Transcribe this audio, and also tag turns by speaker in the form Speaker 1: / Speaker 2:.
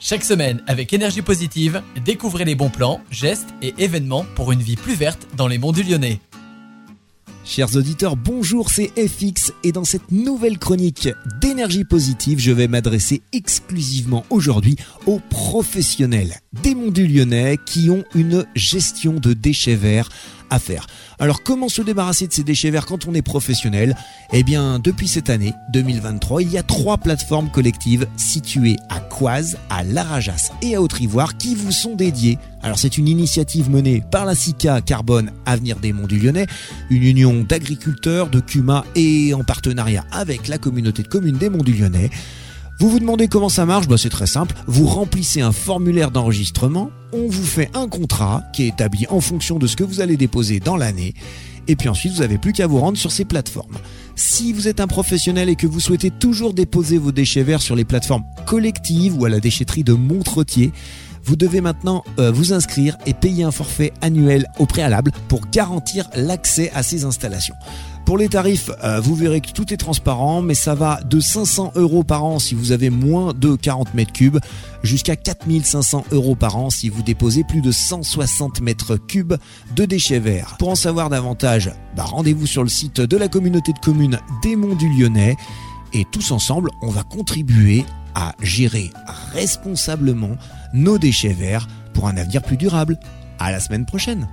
Speaker 1: Chaque semaine, avec énergie positive, découvrez les bons plans, gestes et événements pour une vie plus verte dans les monts du Lyonnais.
Speaker 2: Chers auditeurs, bonjour, c'est FX et dans cette nouvelle chronique d'énergie positive, je vais m'adresser exclusivement aujourd'hui aux professionnels des monts du Lyonnais qui ont une gestion de déchets verts Alors comment se débarrasser de ces déchets verts quand on est professionnel? Eh bien, depuis cette année 2023, il y a trois plateformes collectives situées à Coise, à Larajas et à Haute-Ivoire qui vous sont dédiées. Alors c'est une initiative menée par la SICA Carbone Avenir des Monts du Lyonnais, une union d'agriculteurs, de CUMA et en partenariat avec la communauté de communes des Monts du Lyonnais. Vous vous demandez comment ça marche? Bah, C'est très simple. Vous remplissez un formulaire d'enregistrement, on vous fait un contrat qui est établi en fonction de ce que vous allez déposer dans l'année. Et puis ensuite, vous n'avez plus qu'à vous rendre sur ces plateformes. Si vous êtes un professionnel et que vous souhaitez toujours déposer vos déchets verts sur les plateformes collectives ou à la déchetterie de Montretier, vous devez maintenant euh, vous inscrire et payer un forfait annuel au préalable pour garantir l'accès à ces installations. Pour les tarifs, euh, vous verrez que tout est transparent, mais ça va de 500 euros par an si vous avez moins de 40 mètres cubes, jusqu'à 4500 euros par an si vous déposez plus de 160 mètres cubes de déchets verts. Pour en savoir davantage, bah, rendez-vous sur le site de la communauté de communes des Monts du Lyonnais. Et tous ensemble, on va contribuer à gérer responsablement nos déchets verts pour un avenir plus durable. À la semaine prochaine!